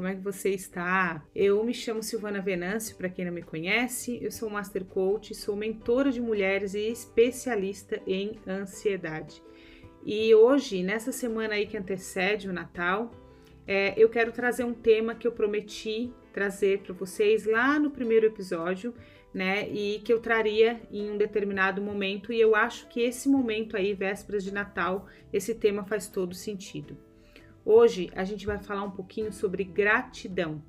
Como é que você está? Eu me chamo Silvana Venâncio, para quem não me conhece, eu sou Master Coach, sou mentora de mulheres e especialista em ansiedade. E hoje, nessa semana aí que antecede o Natal, é, eu quero trazer um tema que eu prometi trazer para vocês lá no primeiro episódio, né? E que eu traria em um determinado momento, e eu acho que esse momento aí, vésperas de Natal, esse tema faz todo sentido. Hoje a gente vai falar um pouquinho sobre gratidão,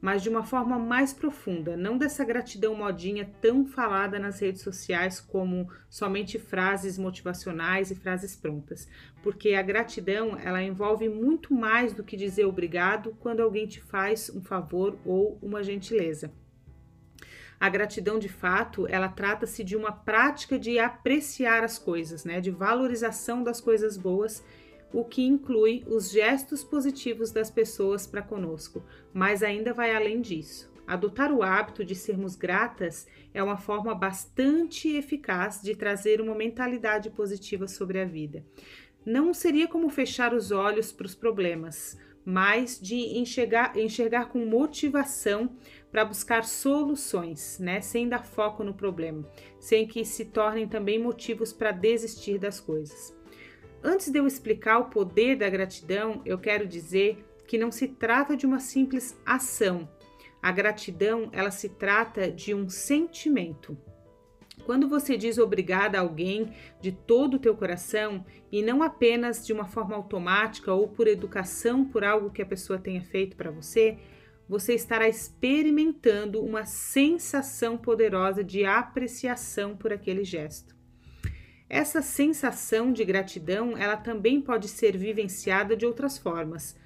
mas de uma forma mais profunda, não dessa gratidão modinha tão falada nas redes sociais como somente frases motivacionais e frases prontas, porque a gratidão ela envolve muito mais do que dizer obrigado quando alguém te faz um favor ou uma gentileza. A gratidão, de fato, ela trata-se de uma prática de apreciar as coisas, né, de valorização das coisas boas o que inclui os gestos positivos das pessoas para conosco, mas ainda vai além disso. Adotar o hábito de sermos gratas é uma forma bastante eficaz de trazer uma mentalidade positiva sobre a vida. Não seria como fechar os olhos para os problemas, mas de enxergar, enxergar com motivação para buscar soluções, né? Sem dar foco no problema, sem que se tornem também motivos para desistir das coisas. Antes de eu explicar o poder da gratidão, eu quero dizer que não se trata de uma simples ação. A gratidão, ela se trata de um sentimento. Quando você diz obrigada a alguém de todo o teu coração e não apenas de uma forma automática ou por educação por algo que a pessoa tenha feito para você, você estará experimentando uma sensação poderosa de apreciação por aquele gesto. Essa sensação de gratidão, ela também pode ser vivenciada de outras formas,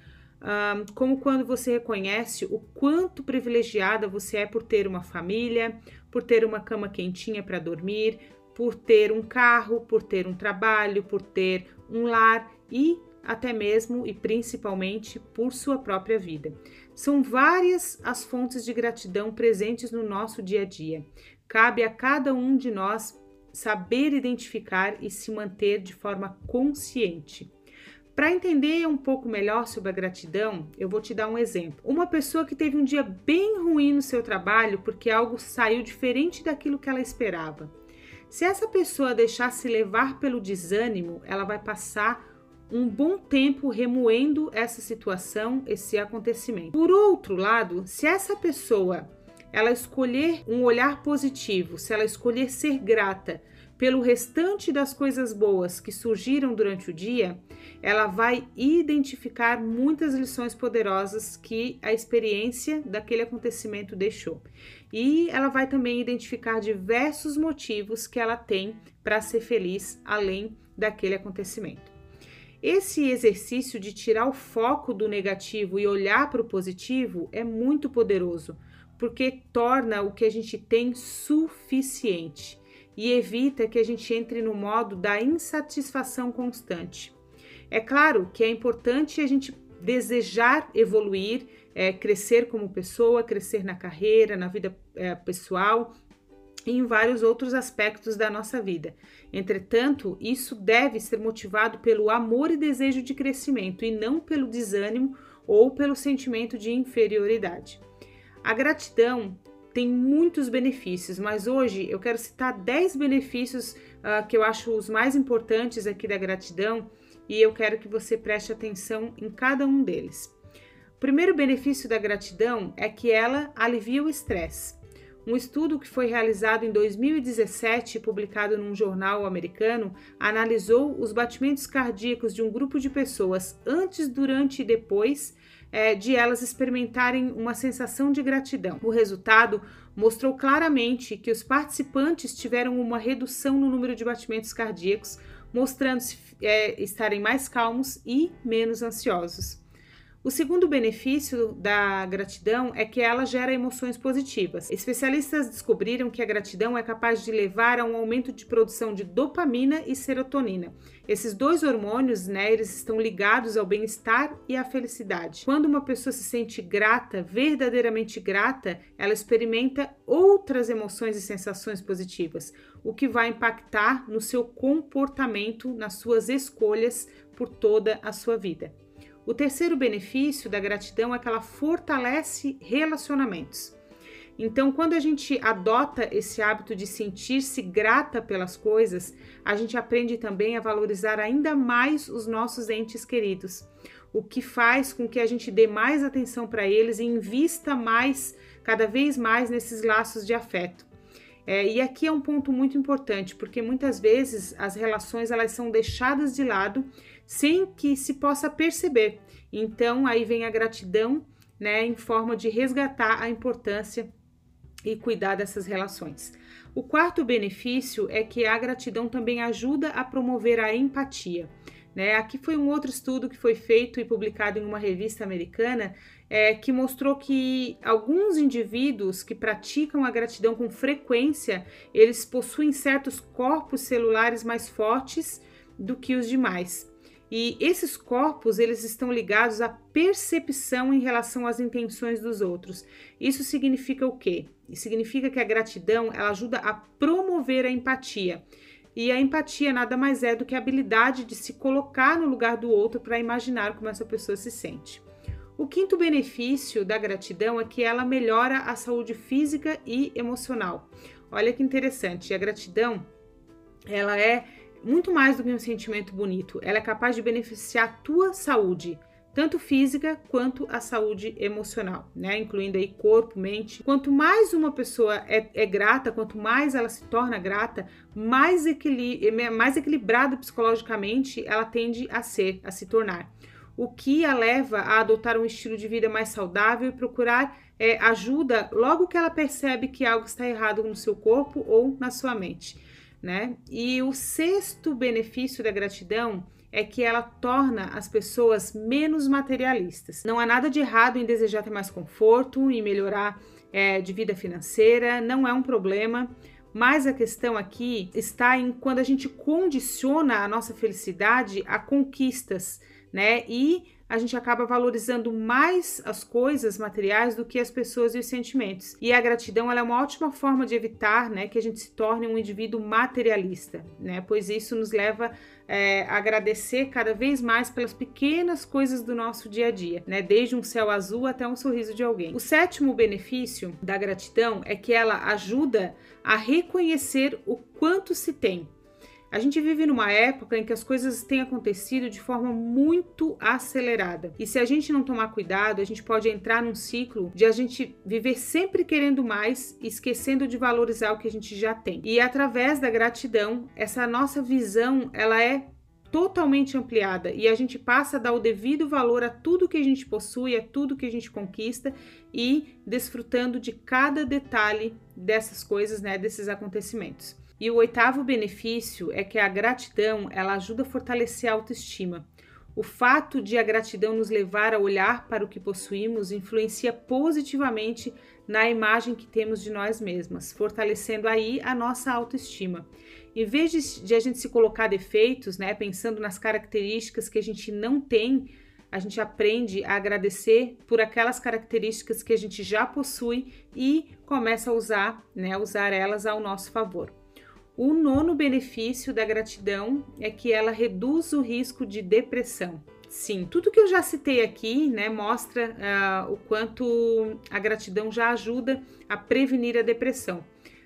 como quando você reconhece o quanto privilegiada você é por ter uma família, por ter uma cama quentinha para dormir, por ter um carro, por ter um trabalho, por ter um lar e até mesmo e principalmente por sua própria vida. São várias as fontes de gratidão presentes no nosso dia a dia. Cabe a cada um de nós saber identificar e se manter de forma consciente. Para entender um pouco melhor sobre a gratidão, eu vou te dar um exemplo. Uma pessoa que teve um dia bem ruim no seu trabalho porque algo saiu diferente daquilo que ela esperava. Se essa pessoa deixar se levar pelo desânimo, ela vai passar um bom tempo remoendo essa situação, esse acontecimento. Por outro lado, se essa pessoa ela escolher um olhar positivo, se ela escolher ser grata pelo restante das coisas boas que surgiram durante o dia, ela vai identificar muitas lições poderosas que a experiência daquele acontecimento deixou. E ela vai também identificar diversos motivos que ela tem para ser feliz além daquele acontecimento. Esse exercício de tirar o foco do negativo e olhar para o positivo é muito poderoso, porque torna o que a gente tem suficiente e evita que a gente entre no modo da insatisfação constante. É claro que é importante a gente desejar evoluir, é, crescer como pessoa, crescer na carreira, na vida é, pessoal e em vários outros aspectos da nossa vida. Entretanto, isso deve ser motivado pelo amor e desejo de crescimento e não pelo desânimo ou pelo sentimento de inferioridade. A gratidão tem muitos benefícios, mas hoje eu quero citar 10 benefícios uh, que eu acho os mais importantes aqui da gratidão e eu quero que você preste atenção em cada um deles. O primeiro benefício da gratidão é que ela alivia o estresse. Um estudo que foi realizado em 2017 publicado num jornal americano analisou os batimentos cardíacos de um grupo de pessoas antes, durante e depois é, de elas experimentarem uma sensação de gratidão. O resultado mostrou claramente que os participantes tiveram uma redução no número de batimentos cardíacos, mostrando-se é, estarem mais calmos e menos ansiosos. O segundo benefício da gratidão é que ela gera emoções positivas. Especialistas descobriram que a gratidão é capaz de levar a um aumento de produção de dopamina e serotonina. Esses dois hormônios, né, eles estão ligados ao bem-estar e à felicidade. Quando uma pessoa se sente grata, verdadeiramente grata, ela experimenta outras emoções e sensações positivas, o que vai impactar no seu comportamento, nas suas escolhas por toda a sua vida. O terceiro benefício da gratidão é que ela fortalece relacionamentos. Então, quando a gente adota esse hábito de sentir-se grata pelas coisas, a gente aprende também a valorizar ainda mais os nossos entes queridos, o que faz com que a gente dê mais atenção para eles e invista mais, cada vez mais, nesses laços de afeto. É, e aqui é um ponto muito importante, porque muitas vezes as relações elas são deixadas de lado sem que se possa perceber. Então aí vem a gratidão, né, em forma de resgatar a importância e cuidar dessas relações. O quarto benefício é que a gratidão também ajuda a promover a empatia. Né? Aqui foi um outro estudo que foi feito e publicado em uma revista americana é, que mostrou que alguns indivíduos que praticam a gratidão com frequência, eles possuem certos corpos celulares mais fortes do que os demais. E esses corpos, eles estão ligados à percepção em relação às intenções dos outros. Isso significa o quê? Significa que a gratidão, ela ajuda a promover a empatia. E a empatia nada mais é do que a habilidade de se colocar no lugar do outro para imaginar como essa pessoa se sente. O quinto benefício da gratidão é que ela melhora a saúde física e emocional. Olha que interessante, a gratidão ela é muito mais do que um sentimento bonito. Ela é capaz de beneficiar a tua saúde, tanto física quanto a saúde emocional, né? Incluindo aí corpo, mente. Quanto mais uma pessoa é, é grata, quanto mais ela se torna grata, mais, equili mais equilibrada psicologicamente ela tende a ser, a se tornar. O que a leva a adotar um estilo de vida mais saudável e procurar é, ajuda logo que ela percebe que algo está errado no seu corpo ou na sua mente né? E o sexto benefício da gratidão é que ela torna as pessoas menos materialistas. Não há nada de errado em desejar ter mais conforto e melhorar é, de vida financeira, não é um problema. Mas a questão aqui está em quando a gente condiciona a nossa felicidade a conquistas, né? E a gente acaba valorizando mais as coisas materiais do que as pessoas e os sentimentos. E a gratidão é uma ótima forma de evitar né, que a gente se torne um indivíduo materialista, né? Pois isso nos leva é, a agradecer cada vez mais pelas pequenas coisas do nosso dia a dia, né? Desde um céu azul até um sorriso de alguém. O sétimo benefício da gratidão é que ela ajuda a reconhecer o quanto se tem. A gente vive numa época em que as coisas têm acontecido de forma muito acelerada. E se a gente não tomar cuidado, a gente pode entrar num ciclo de a gente viver sempre querendo mais, esquecendo de valorizar o que a gente já tem. E através da gratidão, essa nossa visão, ela é totalmente ampliada e a gente passa a dar o devido valor a tudo que a gente possui, a tudo que a gente conquista e desfrutando de cada detalhe dessas coisas, né, desses acontecimentos. E o oitavo benefício é que a gratidão ela ajuda a fortalecer a autoestima. O fato de a gratidão nos levar a olhar para o que possuímos influencia positivamente na imagem que temos de nós mesmas, fortalecendo aí a nossa autoestima. Em vez de, de a gente se colocar defeitos, né, pensando nas características que a gente não tem, a gente aprende a agradecer por aquelas características que a gente já possui e começa a usar, né, usar elas ao nosso favor. O nono benefício da gratidão é que ela reduz o risco de depressão. Sim, tudo que eu já citei aqui, né, mostra uh, o quanto a gratidão já ajuda a prevenir a depressão.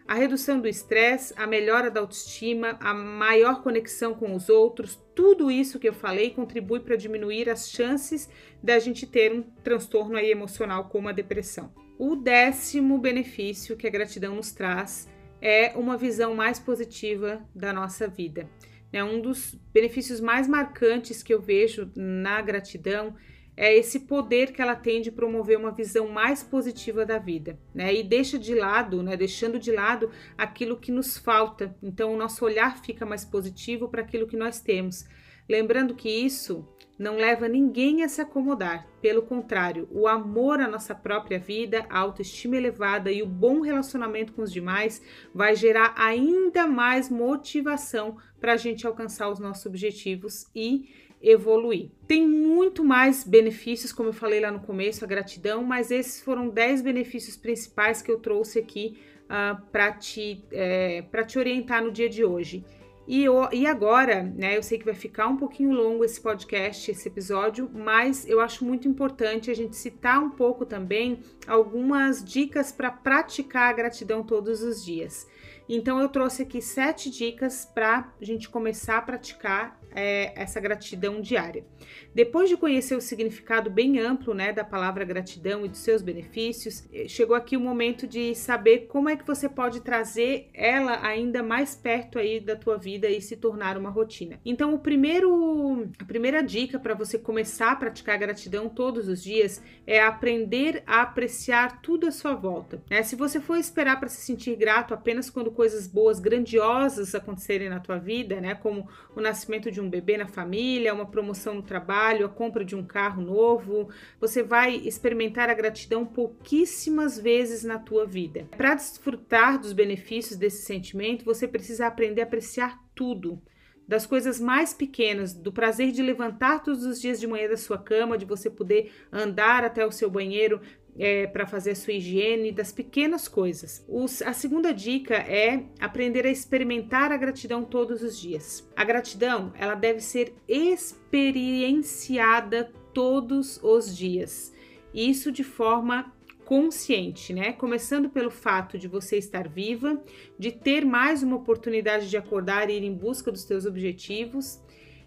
A redução do estresse, a melhora da autoestima, a maior conexão com os outros, tudo isso que eu falei contribui para diminuir as chances da gente ter um transtorno aí emocional como a depressão. O décimo benefício que a gratidão nos traz é uma visão mais positiva da nossa vida. É um dos benefícios mais marcantes que eu vejo na gratidão é esse poder que ela tem de promover uma visão mais positiva da vida, né? E deixa de lado, né? Deixando de lado aquilo que nos falta. Então, o nosso olhar fica mais positivo para aquilo que nós temos. Lembrando que isso não leva ninguém a se acomodar. Pelo contrário, o amor à nossa própria vida, a autoestima elevada e o bom relacionamento com os demais vai gerar ainda mais motivação para a gente alcançar os nossos objetivos e evoluir. Tem muito mais benefícios, como eu falei lá no começo, a gratidão, mas esses foram 10 benefícios principais que eu trouxe aqui uh, para te, é, te orientar no dia de hoje. E, e agora, né, eu sei que vai ficar um pouquinho longo esse podcast, esse episódio, mas eu acho muito importante a gente citar um pouco também algumas dicas para praticar a gratidão todos os dias. Então, eu trouxe aqui sete dicas para a gente começar a praticar é, essa gratidão diária. Depois de conhecer o significado bem amplo né, da palavra gratidão e dos seus benefícios, eh, chegou aqui o momento de saber como é que você pode trazer ela ainda mais perto aí da tua vida e se tornar uma rotina. Então, o primeiro, a primeira dica para você começar a praticar gratidão todos os dias é aprender a apreciar tudo à sua volta. Né? Se você for esperar para se sentir grato apenas quando coisas boas, grandiosas acontecerem na tua vida, né, como o nascimento de de um bebê na família, uma promoção no trabalho, a compra de um carro novo. Você vai experimentar a gratidão pouquíssimas vezes na tua vida. Para desfrutar dos benefícios desse sentimento, você precisa aprender a apreciar tudo das coisas mais pequenas, do prazer de levantar todos os dias de manhã da sua cama, de você poder andar até o seu banheiro é, para fazer a sua higiene, das pequenas coisas. Os, a segunda dica é aprender a experimentar a gratidão todos os dias. A gratidão ela deve ser experienciada todos os dias. Isso de forma consciente, né? Começando pelo fato de você estar viva, de ter mais uma oportunidade de acordar e ir em busca dos seus objetivos.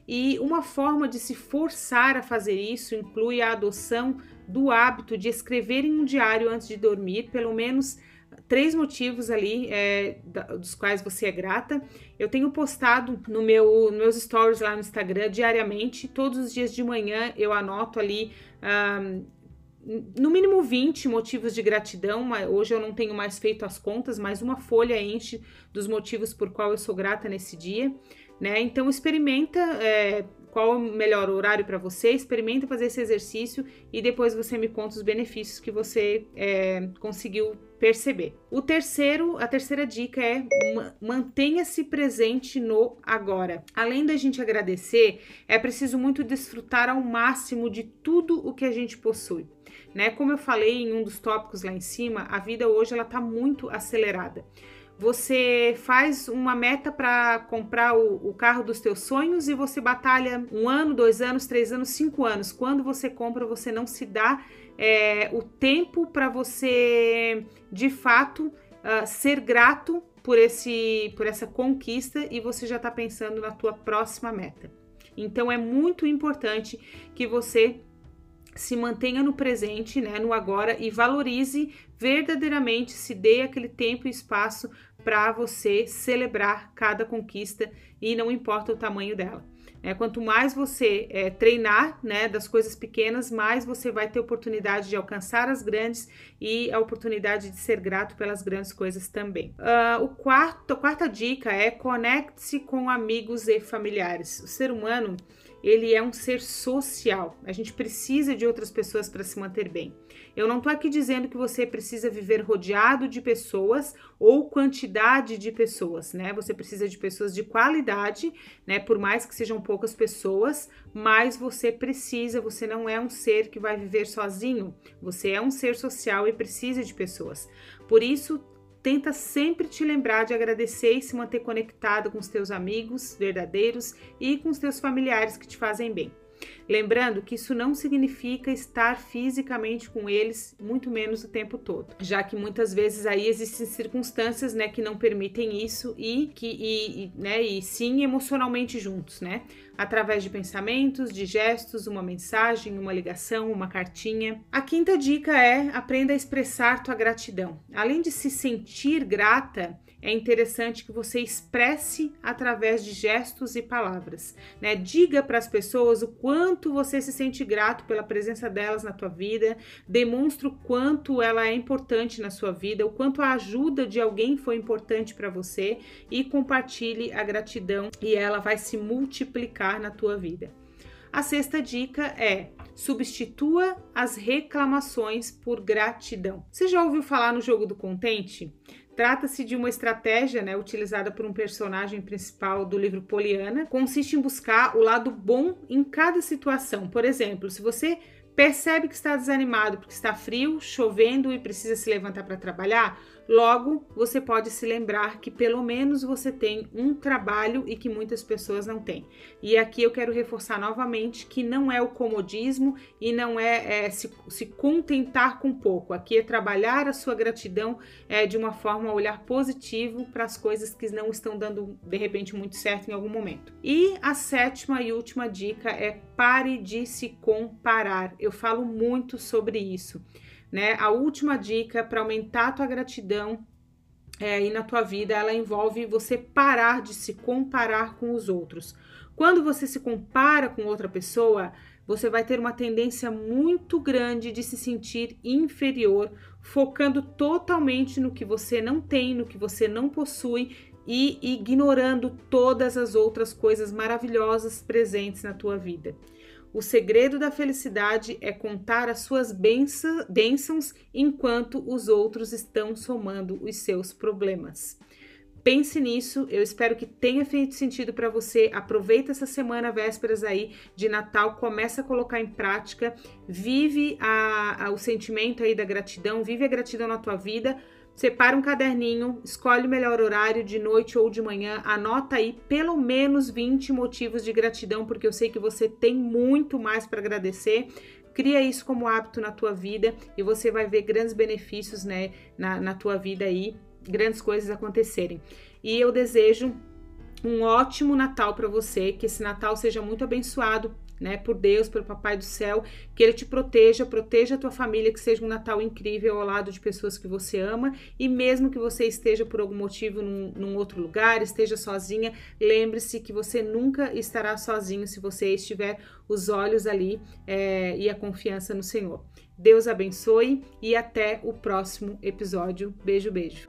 E uma forma de se forçar a fazer isso inclui a adoção do hábito de escrever em um diário antes de dormir, pelo menos três motivos ali é, dos quais você é grata. Eu tenho postado no meu nos meus stories lá no Instagram diariamente, todos os dias de manhã eu anoto ali um, no mínimo 20 motivos de gratidão. Hoje eu não tenho mais feito as contas, mas uma folha enche dos motivos por qual eu sou grata nesse dia. Né? Então experimenta é, qual o melhor horário para você, experimenta fazer esse exercício e depois você me conta os benefícios que você é, conseguiu perceber. O terceiro, a terceira dica é mantenha-se presente no agora. Além da gente agradecer, é preciso muito desfrutar ao máximo de tudo o que a gente possui. Né? Como eu falei em um dos tópicos lá em cima, a vida hoje ela está muito acelerada. Você faz uma meta para comprar o, o, carro dos teus sonhos e você batalha um ano, dois anos, três anos, cinco anos. Quando você compra, você não se dá é, o tempo para você, de fato, uh, ser grato por, esse, por essa conquista e você já está pensando na tua próxima meta. Então é muito importante que você se mantenha no presente, né, no agora e valorize verdadeiramente, se dê aquele tempo e espaço para você celebrar cada conquista e não importa o tamanho dela. É, quanto mais você é, treinar né, das coisas pequenas, mais você vai ter oportunidade de alcançar as grandes e a oportunidade de ser grato pelas grandes coisas também. Uh, o quarto, a quarta dica é conecte-se com amigos e familiares. O ser humano ele é um ser social. A gente precisa de outras pessoas para se manter bem. Eu não estou aqui dizendo que você precisa viver rodeado de pessoas ou quantidade de pessoas, né? Você precisa de pessoas de qualidade, né? Por mais que sejam poucas pessoas, mas você precisa, você não é um ser que vai viver sozinho. Você é um ser social e precisa de pessoas. Por isso, Tenta sempre te lembrar de agradecer e se manter conectado com os teus amigos verdadeiros e com os teus familiares que te fazem bem. Lembrando que isso não significa estar fisicamente com eles, muito menos o tempo todo, já que muitas vezes aí existem circunstâncias, né, que não permitem isso e que e, e, né, e sim emocionalmente juntos, né? Através de pensamentos, de gestos, uma mensagem, uma ligação, uma cartinha. A quinta dica é aprenda a expressar tua gratidão. Além de se sentir grata, é interessante que você expresse através de gestos e palavras, né? Diga para as pessoas o quanto você se sente grato pela presença delas na tua vida, demonstre o quanto ela é importante na sua vida, o quanto a ajuda de alguém foi importante para você e compartilhe a gratidão e ela vai se multiplicar na tua vida. A sexta dica é substitua as reclamações por gratidão. Você já ouviu falar no jogo do contente? Trata-se de uma estratégia né, utilizada por um personagem principal do livro Poliana. Consiste em buscar o lado bom em cada situação. Por exemplo, se você percebe que está desanimado porque está frio, chovendo e precisa se levantar para trabalhar, Logo, você pode se lembrar que pelo menos você tem um trabalho e que muitas pessoas não têm. E aqui eu quero reforçar novamente que não é o comodismo e não é, é se, se, contentar com pouco. Aqui é trabalhar a sua gratidão é, de uma forma a olhar positivo para as coisas que não estão dando de repente muito certo em algum momento. E a sétima e última dica é pare de se comparar. Eu falo muito sobre isso né? A última dica para aumentar a tua gratidão é, aí na tua vida, ela envolve você parar de se comparar com os outros. Quando você se compara com outra pessoa, você vai ter uma tendência muito grande de se sentir inferior, focando totalmente no que você não tem, no que você não possui e ignorando todas as outras coisas maravilhosas presentes na tua vida. O segredo da felicidade é contar as suas bênçãos enquanto os outros estão somando os seus problemas. Pense nisso, eu espero que tenha feito sentido para você. Aproveita essa semana vésperas aí de Natal, começa a colocar em prática, vive a, a, o sentimento aí da gratidão, vive a gratidão na tua vida Separa um caderninho, escolhe o melhor horário de noite ou de manhã, anota aí pelo menos 20 motivos de gratidão, porque eu sei que você tem muito mais para agradecer. Cria isso como hábito na tua vida e você vai ver grandes benefícios né, na, na tua vida aí, grandes coisas acontecerem. E eu desejo um ótimo Natal para você, que esse Natal seja muito abençoado né, por Deus, pelo Papai do Céu, que Ele te proteja, proteja a tua família, que seja um Natal incrível ao lado de pessoas que você ama e mesmo que você esteja por algum motivo num, num outro lugar, esteja sozinha, lembre-se que você nunca estará sozinho se você estiver os olhos ali é, e a confiança no Senhor. Deus abençoe e até o próximo episódio. Beijo, beijo.